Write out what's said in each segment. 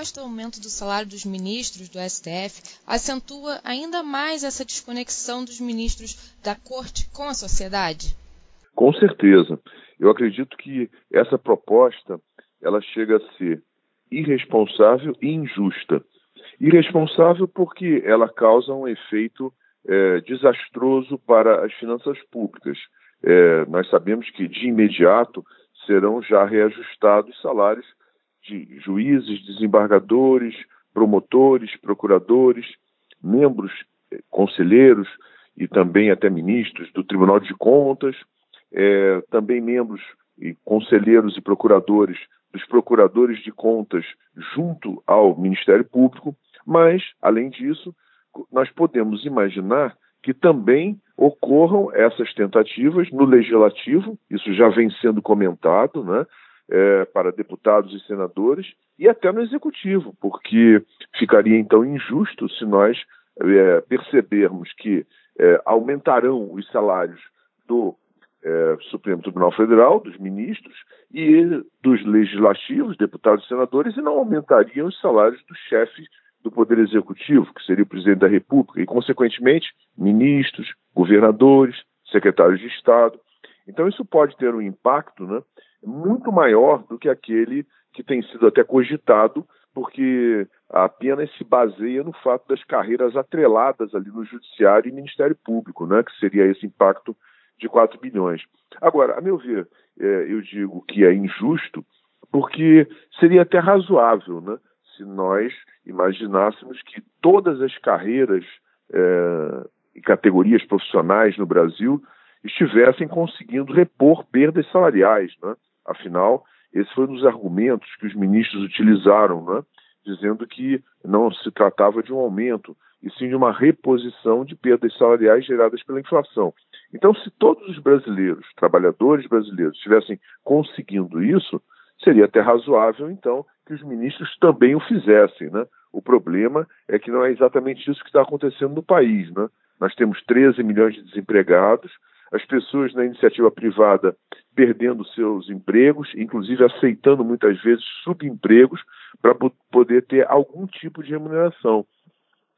proposta aumento do salário dos ministros do STF acentua ainda mais essa desconexão dos ministros da Corte com a sociedade? Com certeza. Eu acredito que essa proposta ela chega a ser irresponsável e injusta. Irresponsável porque ela causa um efeito é, desastroso para as finanças públicas. É, nós sabemos que de imediato serão já reajustados salários de juízes, desembargadores, promotores, procuradores, membros, eh, conselheiros e também até ministros do Tribunal de Contas, é, também membros e conselheiros e procuradores dos procuradores de contas junto ao Ministério Público, mas, além disso, nós podemos imaginar que também ocorram essas tentativas no legislativo, isso já vem sendo comentado, né? É, para deputados e senadores e até no executivo, porque ficaria então injusto se nós é, percebermos que é, aumentarão os salários do é, Supremo Tribunal Federal, dos ministros e dos legislativos, deputados e senadores, e não aumentariam os salários dos chefes do Poder Executivo, que seria o presidente da República, e, consequentemente, ministros, governadores, secretários de Estado. Então, isso pode ter um impacto né, muito maior do que aquele que tem sido até cogitado, porque apenas se baseia no fato das carreiras atreladas ali no Judiciário e Ministério Público, né, que seria esse impacto de 4 bilhões. Agora, a meu ver, é, eu digo que é injusto, porque seria até razoável né, se nós imaginássemos que todas as carreiras é, e categorias profissionais no Brasil estivessem conseguindo repor perdas salariais. Né? Afinal, esse foi um dos argumentos que os ministros utilizaram, né? dizendo que não se tratava de um aumento, e sim de uma reposição de perdas salariais geradas pela inflação. Então, se todos os brasileiros, trabalhadores brasileiros, estivessem conseguindo isso, seria até razoável, então, que os ministros também o fizessem. Né? O problema é que não é exatamente isso que está acontecendo no país. Né? Nós temos 13 milhões de desempregados, as pessoas na iniciativa privada perdendo seus empregos, inclusive aceitando muitas vezes subempregos para poder ter algum tipo de remuneração.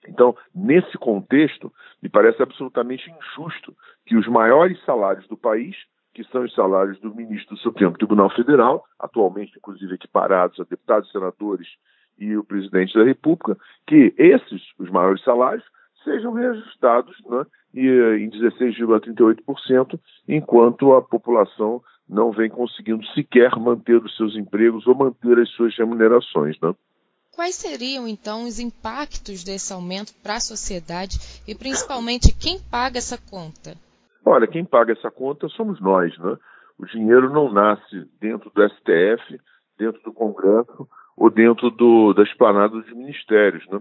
Então, nesse contexto, me parece absolutamente injusto que os maiores salários do país, que são os salários do ministro do Supremo Tribunal Federal, atualmente, inclusive, equiparados a deputados, senadores e o presidente da República, que esses, os maiores salários, sejam reajustados né, em 16,38%, enquanto a população não vem conseguindo sequer manter os seus empregos ou manter as suas remunerações. Né? Quais seriam, então, os impactos desse aumento para a sociedade e, principalmente, quem paga essa conta? Olha, quem paga essa conta somos nós. Né? O dinheiro não nasce dentro do STF, dentro do Congresso ou dentro do, da esplanada dos ministérios. Né?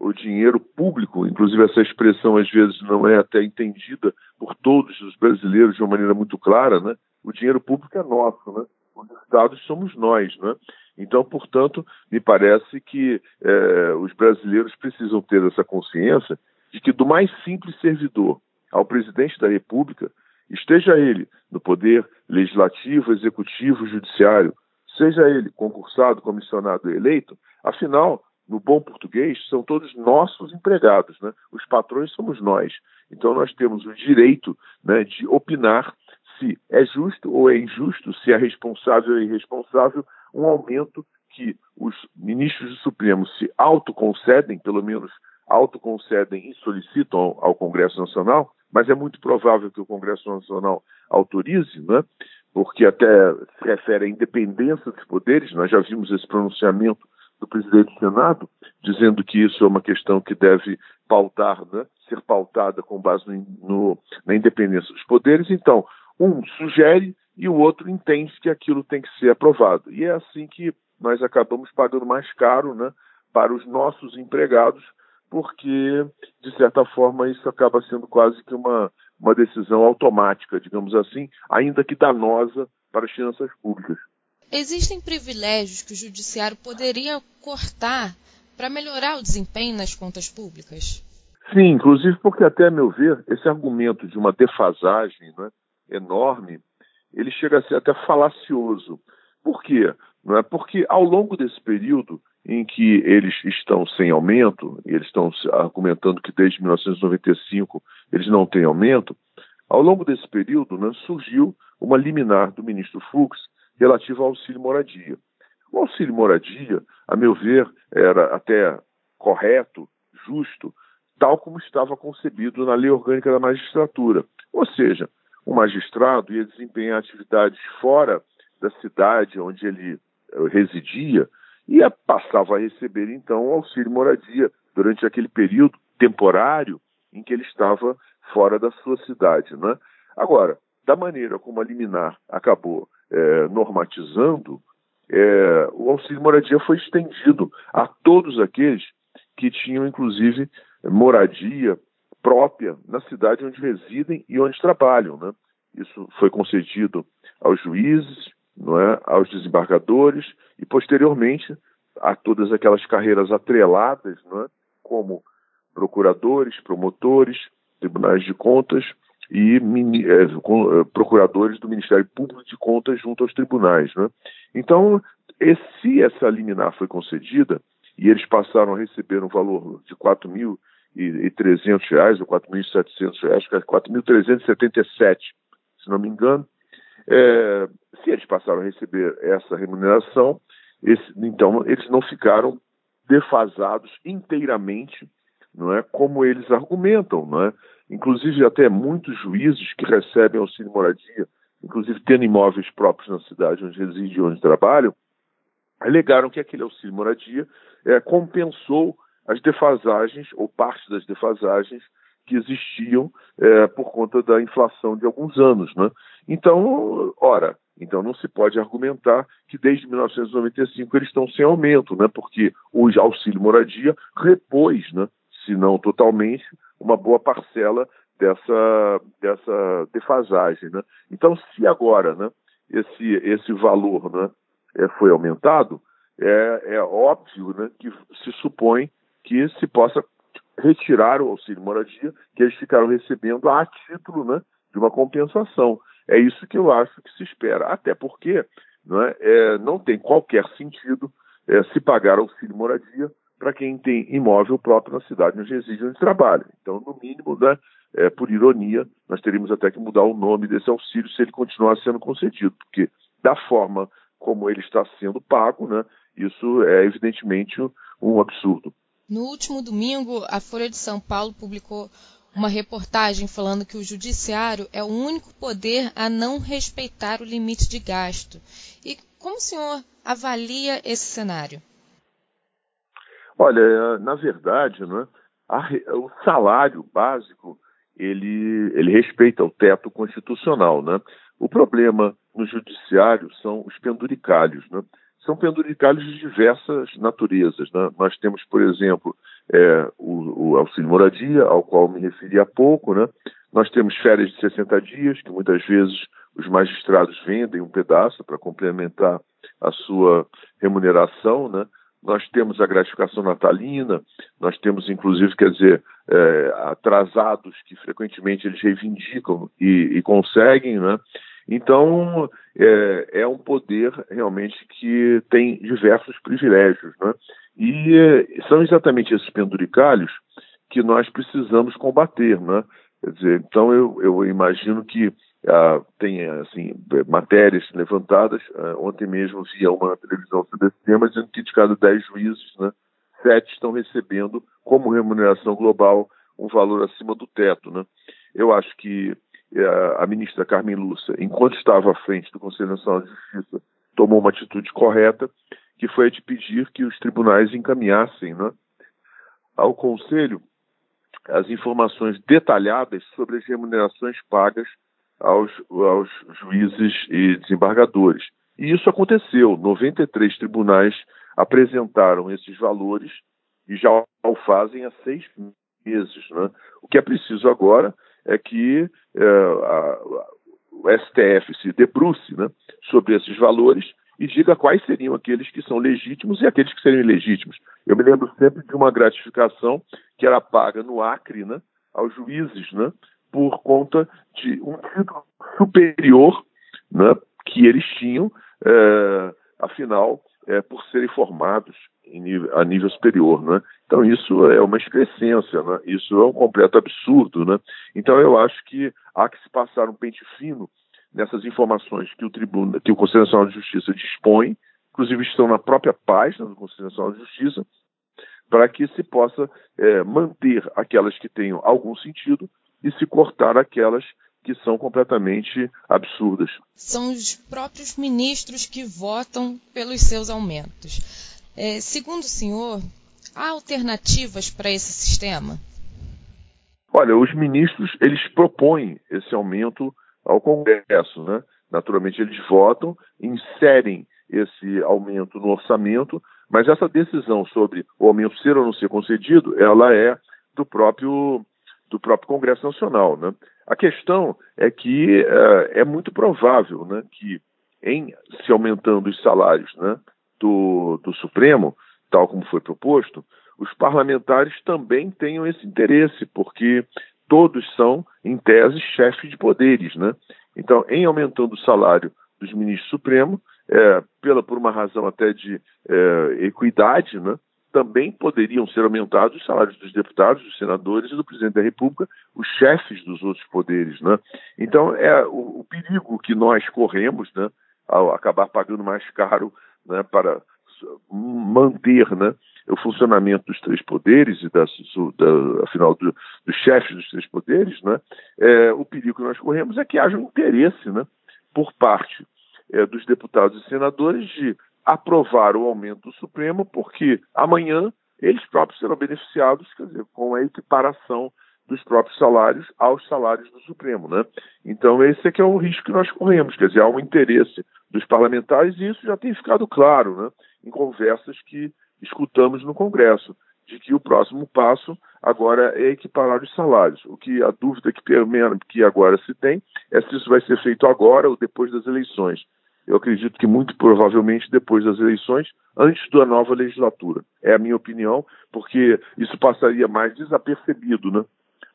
O dinheiro público, inclusive essa expressão às vezes não é até entendida por todos os brasileiros de uma maneira muito clara, né? O dinheiro público é nosso, né? Os estados somos nós, né? Então, portanto, me parece que é, os brasileiros precisam ter essa consciência de que do mais simples servidor ao presidente da República, esteja ele no poder legislativo, executivo, judiciário, seja ele concursado, comissionado, eleito, afinal no bom português, são todos nossos empregados, né? Os patrões somos nós. Então nós temos o direito né, de opinar se é justo ou é injusto, se é responsável ou é irresponsável um aumento que os ministros do Supremo se autoconcedem, pelo menos autoconcedem e solicitam ao, Congresso Nacional, mas é muito provável que o Congresso Nacional autorize, né? porque até se refere à independência dos poderes, nós já vimos esse pronunciamento do presidente do Senado, dizendo que isso é uma questão que deve pautar, né, ser pautada com base no, no, na independência dos poderes. Então, um sugere e o outro entende que aquilo tem que ser aprovado. E é assim que nós acabamos pagando mais caro né, para os nossos empregados, porque, de certa forma, isso acaba sendo quase que uma, uma decisão automática, digamos assim, ainda que danosa para as finanças públicas. Existem privilégios que o judiciário poderia cortar para melhorar o desempenho nas contas públicas? Sim, inclusive porque até a meu ver, esse argumento de uma defasagem né, enorme, ele chega a ser até falacioso. Por quê? Não é? Porque ao longo desse período em que eles estão sem aumento, e eles estão argumentando que desde 1995 eles não têm aumento, ao longo desse período né, surgiu uma liminar do ministro Fux relativa ao auxílio moradia. O auxílio moradia, a meu ver, era até correto, justo, tal como estava concebido na lei orgânica da magistratura. Ou seja, o magistrado ia desempenhar atividades fora da cidade onde ele eh, residia e passava a receber então o auxílio moradia durante aquele período temporário em que ele estava fora da sua cidade. Né? Agora, da maneira como a liminar acabou é, normatizando, é, o auxílio moradia foi estendido a todos aqueles que tinham, inclusive, moradia própria na cidade onde residem e onde trabalham. Né? Isso foi concedido aos juízes, não é, aos desembargadores e, posteriormente, a todas aquelas carreiras atreladas, não é, como procuradores, promotores, tribunais de contas e é, é, procuradores do Ministério Público de Contas junto aos tribunais. Né? Então, se essa liminar foi concedida e eles passaram a receber um valor de R$ reais ou 4.700 reais, R$ 4.377, se não me engano, é, se eles passaram a receber essa remuneração, esse, então eles não ficaram defasados inteiramente, não é, como eles argumentam, não é? Inclusive até muitos juízes que recebem auxílio moradia, inclusive tendo imóveis próprios na cidade onde residem e onde trabalham, alegaram que aquele auxílio moradia é, compensou as defasagens ou parte das defasagens que existiam é, por conta da inflação de alguns anos, né? Então, ora, então não se pode argumentar que desde 1995 eles estão sem aumento, né? Porque o auxílio moradia repôs, né? Se não totalmente, uma boa parcela dessa dessa defasagem, né? Então, se agora, né? Esse esse valor, né? É, foi aumentado, é, é óbvio, né? Que se supõe que se possa retirar o auxílio moradia que eles ficaram recebendo a título né, de uma compensação. É isso que eu acho que se espera, até porque não, é, é não tem qualquer sentido é, se pagar auxílio moradia para quem tem imóvel próprio na cidade onde reside onde trabalha. Então, no mínimo, né, é, por ironia, nós teríamos até que mudar o nome desse auxílio se ele continuar sendo concedido, porque da forma como ele está sendo pago, né, isso é evidentemente um absurdo. No último domingo, a Folha de São Paulo publicou uma reportagem falando que o judiciário é o único poder a não respeitar o limite de gasto. E como o senhor avalia esse cenário? Olha, na verdade, né, a, o salário básico ele, ele respeita o teto constitucional. Né? O problema no judiciário são os penduricalhos. Né? são penduricalhos de diversas naturezas. Né? Nós temos, por exemplo, é, o, o, auxílio moradia, ao qual me referi há pouco. Né? Nós temos férias de 60 dias, que muitas vezes os magistrados vendem um pedaço para complementar a sua remuneração. Né? Nós temos a gratificação natalina, nós temos, inclusive, quer dizer, é, atrasados que frequentemente eles reivindicam e, e conseguem, né? Então, é, é, um poder realmente que tem diversos privilégios. Né? E é, são exatamente esses penduricalhos que nós precisamos combater. Né? Quer dizer, então, eu, eu imagino que ah, tem assim, matérias levantadas. Ah, ontem mesmo via uma na televisão sobre esse tema, dizendo que de cada dez juízes, né, sete estão recebendo como remuneração global um valor acima do teto. Né? Eu acho que a ministra Carmen Lúcia, enquanto estava à frente do Conselho Nacional de Justiça, tomou uma atitude correta, que foi a de pedir que os tribunais encaminhassem né, ao Conselho as informações detalhadas sobre as remunerações pagas aos, aos juízes e desembargadores. E isso aconteceu. 93 tribunais apresentaram esses valores e já o fazem há seis meses. Né? O que é preciso agora é que é, a, o STF se debruce né, sobre esses valores e diga quais seriam aqueles que são legítimos e aqueles que seriam ilegítimos. Eu me lembro sempre de uma gratificação que era paga no Acre né, aos juízes né, por conta de um título superior né, que eles tinham, é, afinal, é, por serem formados a nível superior, né? Então isso é uma excrescência, né? Isso é um completo absurdo, né? Então eu acho que há que se passar um pente fino nessas informações que o tribunal, que o Conselho Nacional de Justiça dispõe, inclusive estão na própria página do Conselho Nacional de Justiça, para que se possa é, manter aquelas que tenham algum sentido e se cortar aquelas que são completamente absurdas. São os próprios ministros que votam pelos seus aumentos. É, segundo o senhor, há alternativas para esse sistema? Olha, os ministros eles propõem esse aumento ao Congresso, né? Naturalmente eles votam, inserem esse aumento no orçamento, mas essa decisão sobre o aumento ser ou não ser concedido, ela é do próprio do próprio Congresso Nacional, né? A questão é que uh, é muito provável, né, que em se aumentando os salários, né, do, do Supremo, tal como foi proposto, os parlamentares também tenham esse interesse, porque todos são, em tese, chefes de poderes, né? Então, em aumentando o salário dos ministros supremos, é, pela, por uma razão até de é, equidade, né, também poderiam ser aumentados os salários dos deputados, dos senadores e do presidente da República, os chefes dos outros poderes. Né? Então, é o, o perigo que nós corremos né, ao acabar pagando mais caro né, para manter né, o funcionamento dos três poderes e da, da afinal do, dos chefes dos três poderes, né, é, o perigo que nós corremos é que haja um interesse né, por parte é, dos deputados e senadores de aprovar o aumento do Supremo, porque amanhã eles próprios serão beneficiados, quer dizer, com a equiparação dos próprios salários aos salários do Supremo, né? Então esse é que é o risco que nós corremos, quer dizer, há um interesse dos parlamentares e isso já tem ficado claro, né? Em conversas que escutamos no Congresso, de que o próximo passo agora é equiparar os salários. O que a dúvida que, que agora se tem é se isso vai ser feito agora ou depois das eleições. Eu acredito que muito provavelmente depois das eleições, antes da nova legislatura. É a minha opinião, porque isso passaria mais desapercebido, né?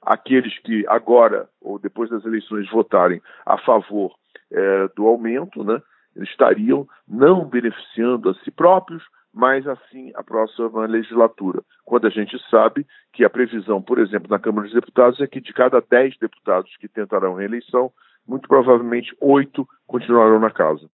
aqueles que agora ou depois das eleições votarem a favor é, do aumento, né, estariam não beneficiando a si próprios, mas assim a próxima legislatura. Quando a gente sabe que a previsão, por exemplo, na Câmara dos Deputados é que de cada dez deputados que tentarão reeleição, muito provavelmente oito continuarão na casa.